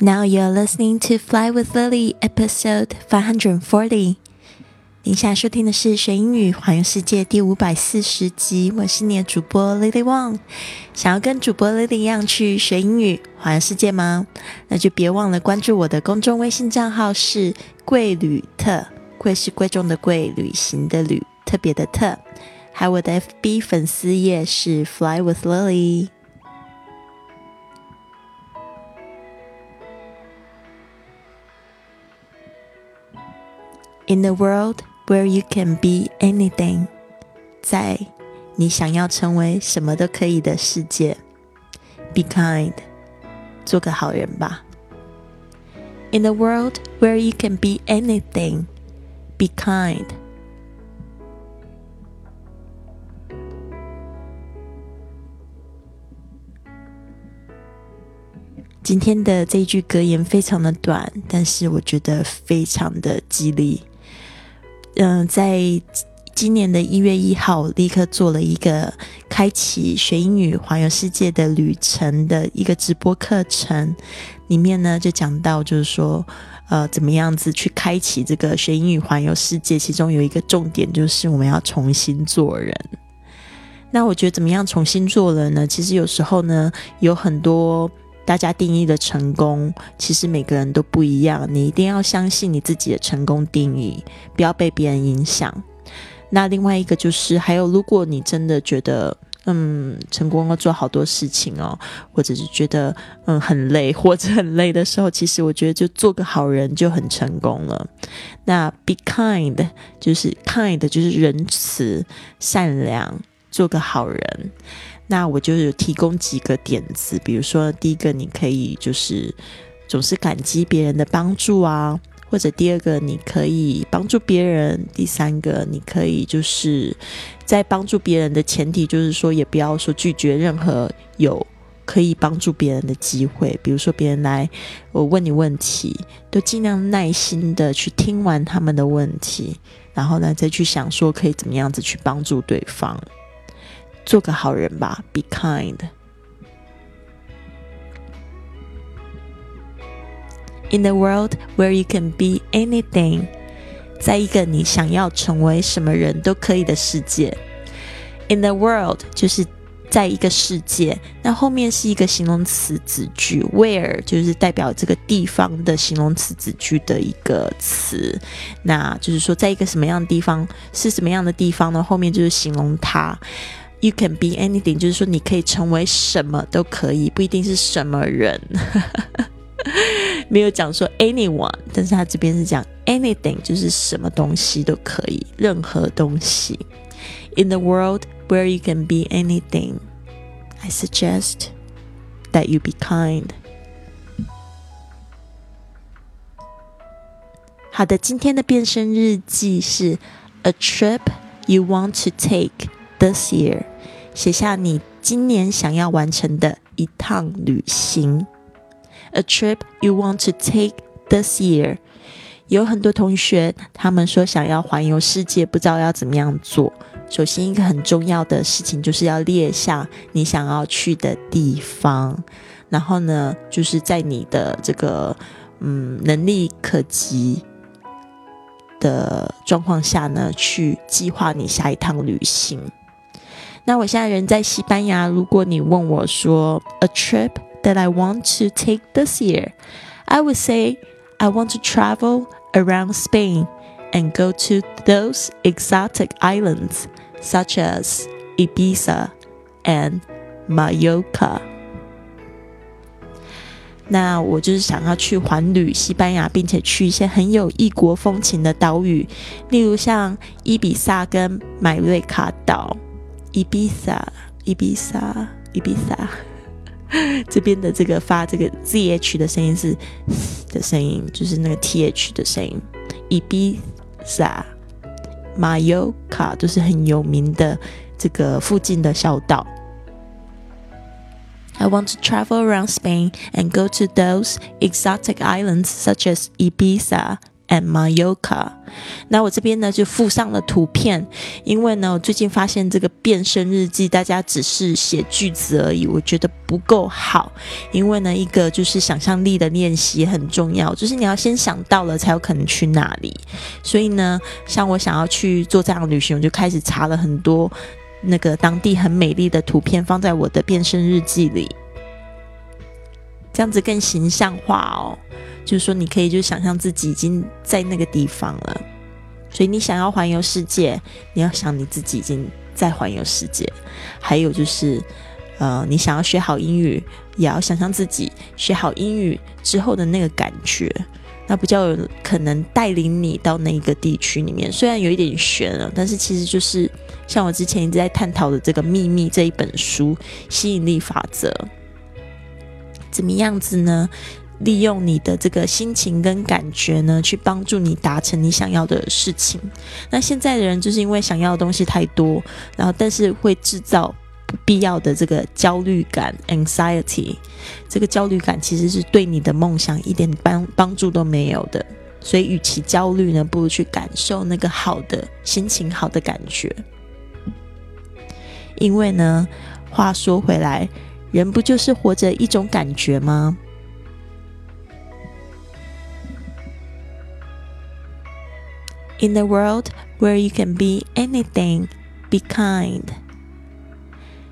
Now you're listening to Fly with Lily, episode five hundred forty. 您现在收听的是学英语环游世界第五百四十集。我是你的主播 Lily Wang。想要跟主播 Lily 一样去学英语环游世界吗？那就别忘了关注我的公众微信账号是贵旅特，贵是贵重的贵，旅行的旅，特别的特。还有我的 FB 粉丝页是 Fly with Lily。In the world where you can be anything，在你想要成为什么都可以的世界，be kind，做个好人吧。In the world where you can be anything, be kind. 今天的这一句格言非常的短，但是我觉得非常的激励。 嗯，在今年的一月一号，立刻做了一个开启学英语环游世界的旅程的一个直播课程，里面呢就讲到，就是说，呃，怎么样子去开启这个学英语环游世界，其中有一个重点就是我们要重新做人。那我觉得怎么样重新做人呢？其实有时候呢，有很多。大家定义的成功，其实每个人都不一样。你一定要相信你自己的成功定义，不要被别人影响。那另外一个就是，还有如果你真的觉得，嗯，成功要做好多事情哦，或者是觉得，嗯，很累或者很累的时候，其实我觉得就做个好人就很成功了。那 be kind 就是 kind 就是仁慈、善良，做个好人。那我就有提供几个点子，比如说，第一个你可以就是总是感激别人的帮助啊，或者第二个你可以帮助别人，第三个你可以就是在帮助别人的前提就是说，也不要说拒绝任何有可以帮助别人的机会，比如说别人来我问你问题，都尽量耐心的去听完他们的问题，然后呢再去想说可以怎么样子去帮助对方。做个好人吧，Be kind. In the world where you can be anything，在一个你想要成为什么人都可以的世界。In the world 就是在一个世界，那后面是一个形容词子句，where 就是代表这个地方的形容词子句的一个词，那就是说在一个什么样的地方是什么样的地方呢？后面就是形容它。You can be anything，就是说你可以成为什么都可以，不一定是什么人。没有讲说 anyone，但是他这边是讲 anything，就是什么东西都可以，任何东西。In the world where you can be anything, I suggest that you be kind. 好的，今天的变身日记是 a trip you want to take this year。 写下你今年想要完成的一趟旅行，a trip you want to take this year。有很多同学他们说想要环游世界，不知道要怎么样做。首先，一个很重要的事情就是要列下你想要去的地方，然后呢，就是在你的这个嗯能力可及的状况下呢，去计划你下一趟旅行。那我现在人在西班牙。如果你问我说，a trip that I want to take this year, I would say I want to travel around Spain and go to those exotic islands such as Ibiza and Mallorca。那我就是想要去环旅西班牙，并且去一些很有异国风情的岛屿，例如像伊比萨跟买瑞卡岛。 伊比萨，伊比萨，伊比萨，这边的这个发这个 zh 的声音是的声音，就是那个 th 的声音。伊比萨，马尤卡都是很有名的这个附近的小岛。I want to travel around Spain and go to those exotic islands such as Ibiza and Mayoka。那我这边呢就附上了图片，因为呢我最近发现这个变身日记，大家只是写句子而已，我觉得不够好。因为呢一个就是想象力的练习很重要，就是你要先想到了才有可能去那里。所以呢，像我想要去做这样的旅行，我就开始查了很多那个当地很美丽的图片，放在我的变身日记里。这样子更形象化哦，就是说你可以就想象自己已经在那个地方了。所以你想要环游世界，你要想你自己已经在环游世界。还有就是，呃，你想要学好英语，也要想象自己学好英语之后的那个感觉，那比较有可能带领你到那一个地区里面。虽然有一点悬了，但是其实就是像我之前一直在探讨的这个秘密这一本书，吸引力法则。怎么样子呢？利用你的这个心情跟感觉呢，去帮助你达成你想要的事情。那现在的人就是因为想要的东西太多，然后但是会制造不必要的这个焦虑感 （anxiety）。这个焦虑感其实是对你的梦想一点帮帮助都没有的。所以，与其焦虑呢，不如去感受那个好的心情、好的感觉。因为呢，话说回来。人不就是活着一种感觉吗？In the world where you can be anything, be kind。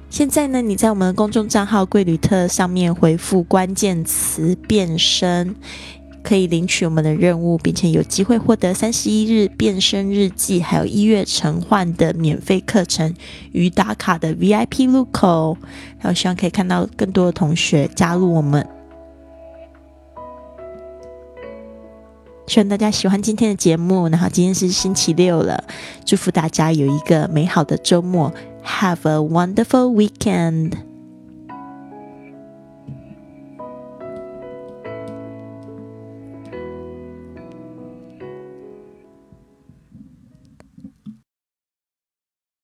现在呢，你在我们的公众账号“贵旅特”上面回复关键词“变身”。可以领取我们的任务，并且有机会获得三十一日变身日记，还有一月晨换的免费课程与打卡的 VIP 入口。然后希望可以看到更多的同学加入我们。希望大家喜欢今天的节目。然后今天是星期六了，祝福大家有一个美好的周末。Have a wonderful weekend.